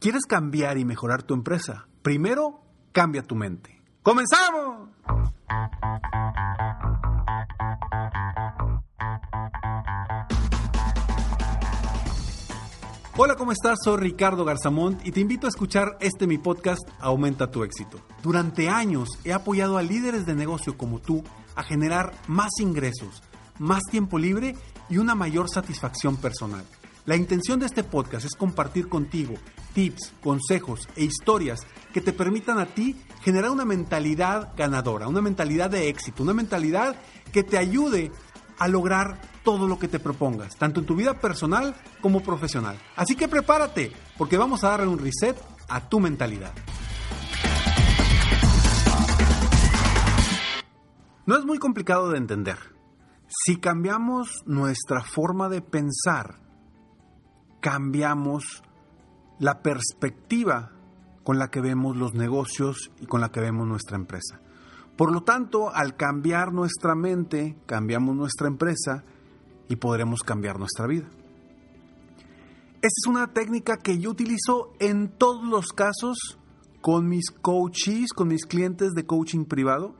¿Quieres cambiar y mejorar tu empresa? Primero, cambia tu mente. ¡Comenzamos! Hola, ¿cómo estás? Soy Ricardo Garzamont y te invito a escuchar este mi podcast Aumenta tu éxito. Durante años he apoyado a líderes de negocio como tú a generar más ingresos, más tiempo libre y una mayor satisfacción personal. La intención de este podcast es compartir contigo tips, consejos e historias que te permitan a ti generar una mentalidad ganadora, una mentalidad de éxito, una mentalidad que te ayude a lograr todo lo que te propongas, tanto en tu vida personal como profesional. Así que prepárate, porque vamos a darle un reset a tu mentalidad. No es muy complicado de entender. Si cambiamos nuestra forma de pensar, cambiamos la perspectiva con la que vemos los negocios y con la que vemos nuestra empresa. Por lo tanto, al cambiar nuestra mente, cambiamos nuestra empresa y podremos cambiar nuestra vida. Esta es una técnica que yo utilizo en todos los casos con mis coaches, con mis clientes de coaching privado,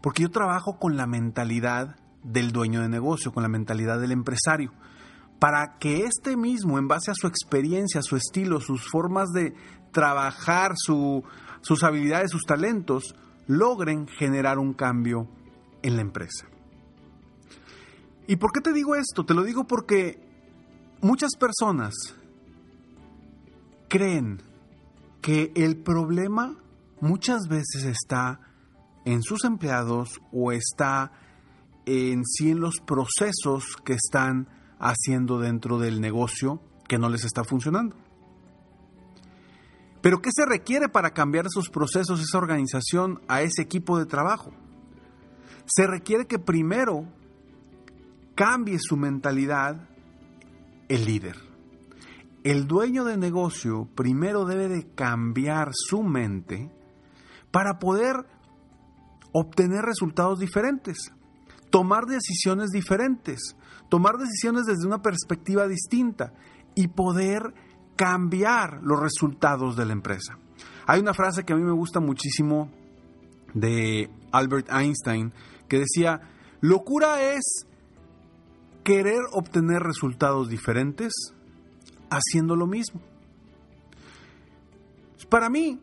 porque yo trabajo con la mentalidad del dueño de negocio, con la mentalidad del empresario para que este mismo, en base a su experiencia, su estilo, sus formas de trabajar, sus habilidades, sus talentos, logren generar un cambio en la empresa. ¿Y por qué te digo esto? Te lo digo porque muchas personas creen que el problema muchas veces está en sus empleados o está en sí en los procesos que están haciendo dentro del negocio que no les está funcionando. Pero ¿qué se requiere para cambiar esos procesos, esa organización, a ese equipo de trabajo? Se requiere que primero cambie su mentalidad el líder. El dueño de negocio primero debe de cambiar su mente para poder obtener resultados diferentes, tomar decisiones diferentes, tomar decisiones desde una perspectiva distinta y poder cambiar los resultados de la empresa. Hay una frase que a mí me gusta muchísimo de Albert Einstein que decía, locura es querer obtener resultados diferentes haciendo lo mismo. Para mí,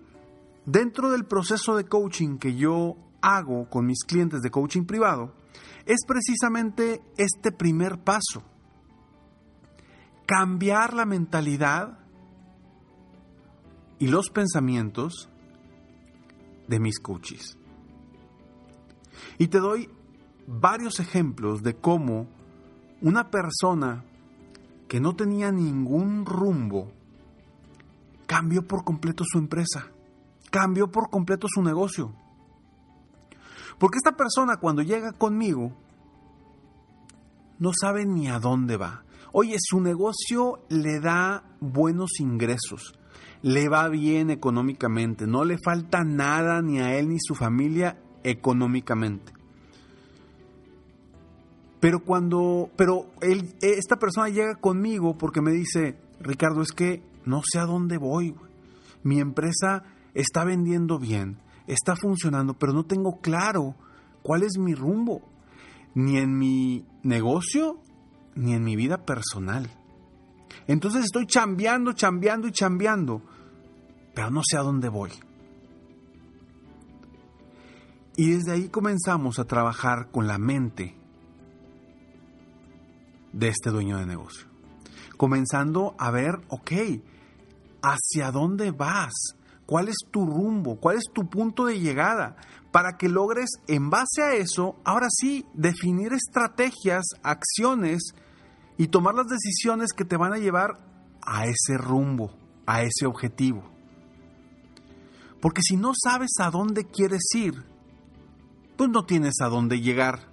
dentro del proceso de coaching que yo hago con mis clientes de coaching privado, es precisamente este primer paso. Cambiar la mentalidad y los pensamientos de mis coaches. Y te doy varios ejemplos de cómo una persona que no tenía ningún rumbo cambió por completo su empresa, cambió por completo su negocio. Porque esta persona cuando llega conmigo no sabe ni a dónde va. Oye, su negocio le da buenos ingresos, le va bien económicamente, no le falta nada ni a él ni su familia económicamente. Pero cuando, pero él, esta persona llega conmigo porque me dice, Ricardo, es que no sé a dónde voy. Mi empresa está vendiendo bien, está funcionando, pero no tengo claro cuál es mi rumbo, ni en mi negocio, ni en mi vida personal. Entonces estoy chambeando, chambeando y chambeando, pero no sé a dónde voy. Y desde ahí comenzamos a trabajar con la mente de este dueño de negocio. Comenzando a ver, ok, ¿hacia dónde vas? ¿Cuál es tu rumbo? ¿Cuál es tu punto de llegada? Para que logres, en base a eso, ahora sí, definir estrategias, acciones y tomar las decisiones que te van a llevar a ese rumbo, a ese objetivo. Porque si no sabes a dónde quieres ir, pues no tienes a dónde llegar.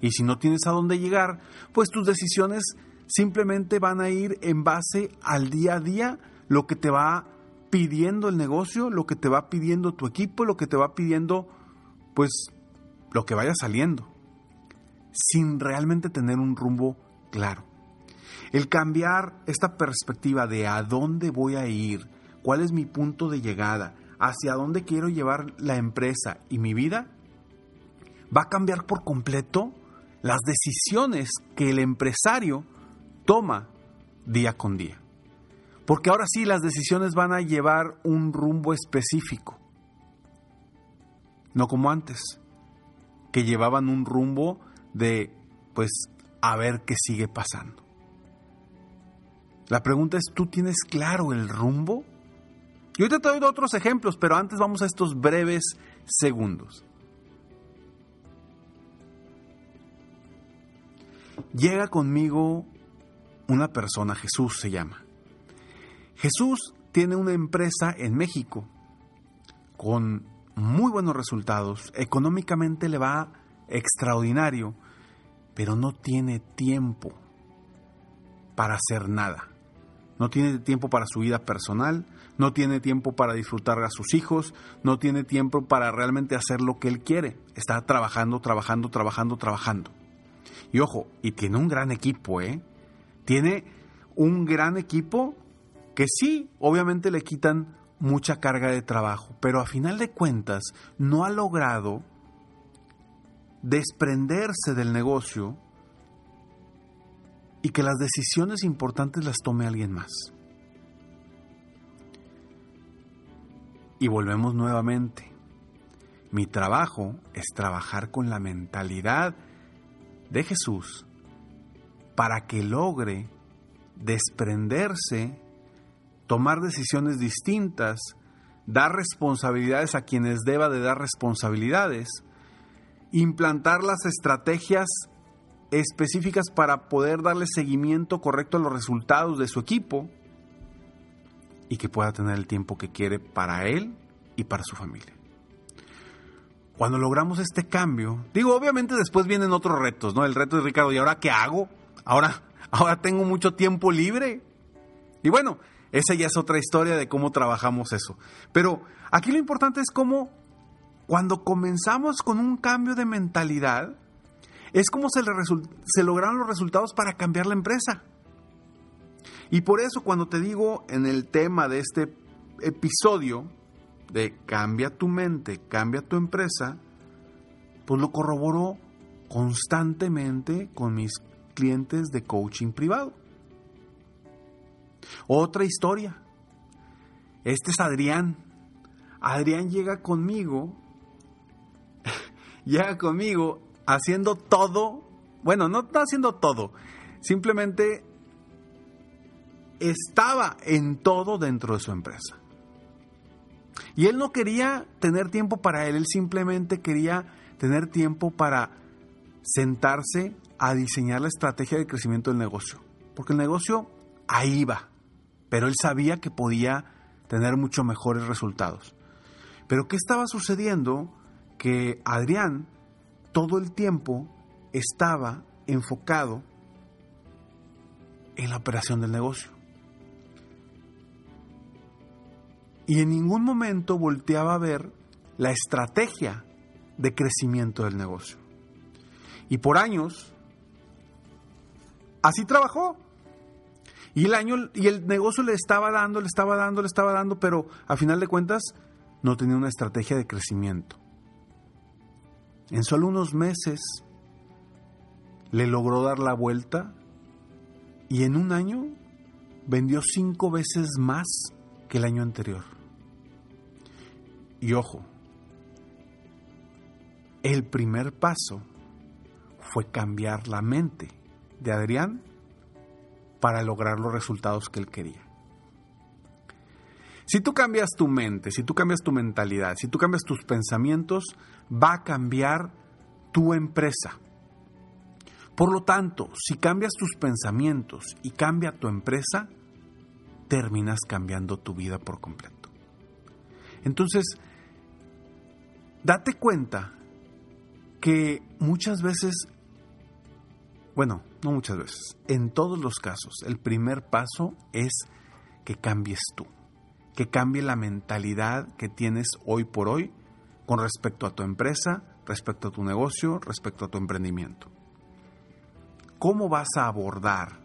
Y si no tienes a dónde llegar, pues tus decisiones simplemente van a ir en base al día a día, lo que te va pidiendo el negocio, lo que te va pidiendo tu equipo, lo que te va pidiendo, pues, lo que vaya saliendo, sin realmente tener un rumbo claro. El cambiar esta perspectiva de a dónde voy a ir, cuál es mi punto de llegada, hacia dónde quiero llevar la empresa y mi vida, va a cambiar por completo las decisiones que el empresario toma día con día. Porque ahora sí las decisiones van a llevar un rumbo específico. No como antes, que llevaban un rumbo de, pues, a ver qué sigue pasando. La pregunta es, ¿tú tienes claro el rumbo? Yo te doy otros ejemplos, pero antes vamos a estos breves segundos. Llega conmigo una persona, Jesús se llama. Jesús tiene una empresa en México con muy buenos resultados, económicamente le va extraordinario, pero no tiene tiempo para hacer nada. No tiene tiempo para su vida personal, no tiene tiempo para disfrutar a sus hijos, no tiene tiempo para realmente hacer lo que él quiere. Está trabajando, trabajando, trabajando, trabajando. Y ojo, y tiene un gran equipo, ¿eh? Tiene un gran equipo que sí, obviamente le quitan mucha carga de trabajo, pero a final de cuentas no ha logrado desprenderse del negocio y que las decisiones importantes las tome alguien más. Y volvemos nuevamente. Mi trabajo es trabajar con la mentalidad de Jesús para que logre desprenderse, tomar decisiones distintas, dar responsabilidades a quienes deba de dar responsabilidades, implantar las estrategias específicas para poder darle seguimiento correcto a los resultados de su equipo y que pueda tener el tiempo que quiere para él y para su familia cuando logramos este cambio, digo, obviamente después vienen otros retos, ¿no? El reto de Ricardo, ¿y ahora qué hago? Ahora, ahora tengo mucho tiempo libre. Y bueno, esa ya es otra historia de cómo trabajamos eso. Pero aquí lo importante es cómo cuando comenzamos con un cambio de mentalidad, es como se, lograron los resultados para cambiar la empresa. Y por eso cuando te digo en el tema de este episodio, de cambia tu mente, cambia tu empresa, pues lo corroboro constantemente con mis clientes de coaching privado. Otra historia. Este es Adrián. Adrián llega conmigo, llega conmigo haciendo todo, bueno, no está haciendo todo, simplemente estaba en todo dentro de su empresa. Y él no quería tener tiempo para él, él simplemente quería tener tiempo para sentarse a diseñar la estrategia de crecimiento del negocio. Porque el negocio ahí va, pero él sabía que podía tener mucho mejores resultados. Pero ¿qué estaba sucediendo? Que Adrián todo el tiempo estaba enfocado en la operación del negocio. y en ningún momento volteaba a ver la estrategia de crecimiento del negocio. Y por años, así trabajó. Y el año y el negocio le estaba dando, le estaba dando, le estaba dando, pero a final de cuentas no tenía una estrategia de crecimiento. En solo unos meses le logró dar la vuelta y en un año vendió cinco veces más que el año anterior. Y ojo, el primer paso fue cambiar la mente de Adrián para lograr los resultados que él quería. Si tú cambias tu mente, si tú cambias tu mentalidad, si tú cambias tus pensamientos, va a cambiar tu empresa. Por lo tanto, si cambias tus pensamientos y cambia tu empresa, terminas cambiando tu vida por completo. Entonces, date cuenta que muchas veces, bueno, no muchas veces, en todos los casos, el primer paso es que cambies tú, que cambie la mentalidad que tienes hoy por hoy con respecto a tu empresa, respecto a tu negocio, respecto a tu emprendimiento. ¿Cómo vas a abordar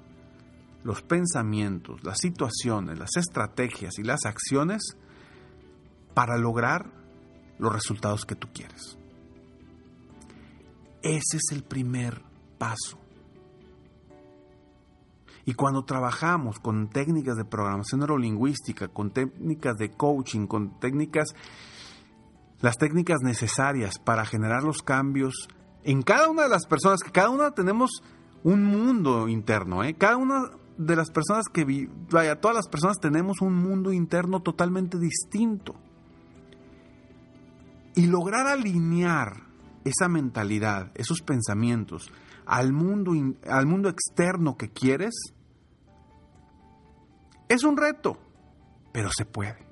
los pensamientos, las situaciones, las estrategias y las acciones para lograr los resultados que tú quieres. Ese es el primer paso. Y cuando trabajamos con técnicas de programación neurolingüística, con técnicas de coaching, con técnicas, las técnicas necesarias para generar los cambios en cada una de las personas, que cada una tenemos un mundo interno, ¿eh? cada una de las personas que, vaya, todas las personas tenemos un mundo interno totalmente distinto. Y lograr alinear esa mentalidad, esos pensamientos, al mundo, al mundo externo que quieres, es un reto, pero se puede.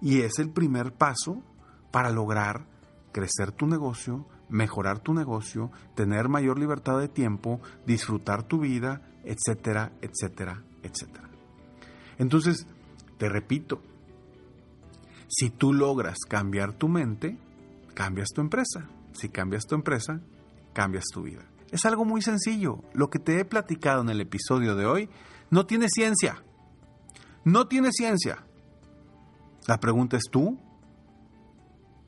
Y es el primer paso para lograr crecer tu negocio, mejorar tu negocio, tener mayor libertad de tiempo, disfrutar tu vida, etcétera, etcétera, etcétera. Entonces, te repito, si tú logras cambiar tu mente, cambias tu empresa. Si cambias tu empresa, cambias tu vida. Es algo muy sencillo. Lo que te he platicado en el episodio de hoy no tiene ciencia. No tiene ciencia. La pregunta es tú.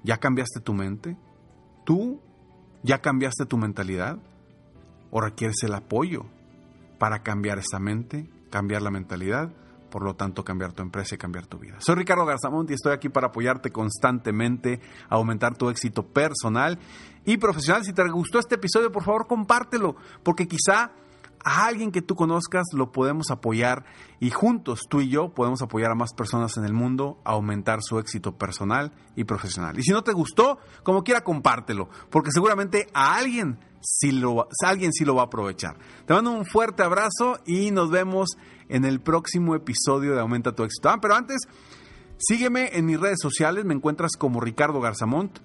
¿Ya cambiaste tu mente? ¿Tú ya cambiaste tu mentalidad? ¿O requieres el apoyo para cambiar esa mente, cambiar la mentalidad? por lo tanto cambiar tu empresa y cambiar tu vida. Soy Ricardo Garzamont y estoy aquí para apoyarte constantemente, aumentar tu éxito personal y profesional. Si te gustó este episodio, por favor compártelo, porque quizá a alguien que tú conozcas lo podemos apoyar y juntos tú y yo podemos apoyar a más personas en el mundo a aumentar su éxito personal y profesional. Y si no te gustó, como quiera compártelo, porque seguramente a alguien sí lo, alguien sí lo va a aprovechar. Te mando un fuerte abrazo y nos vemos en el próximo episodio de Aumenta tu éxito. Ah, pero antes, sígueme en mis redes sociales, me encuentras como Ricardo Garzamont.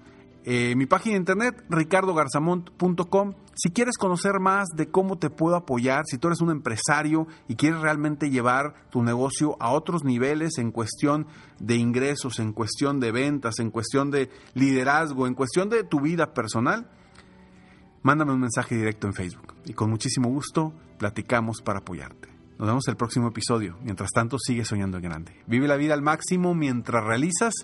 Eh, mi página de internet, ricardogarzamont.com. Si quieres conocer más de cómo te puedo apoyar, si tú eres un empresario y quieres realmente llevar tu negocio a otros niveles en cuestión de ingresos, en cuestión de ventas, en cuestión de liderazgo, en cuestión de tu vida personal, mándame un mensaje directo en Facebook y con muchísimo gusto platicamos para apoyarte. Nos vemos el próximo episodio. Mientras tanto, sigue soñando en grande. Vive la vida al máximo mientras realizas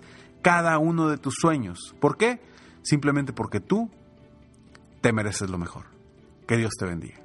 cada uno de tus sueños. ¿Por qué? Simplemente porque tú te mereces lo mejor. Que Dios te bendiga.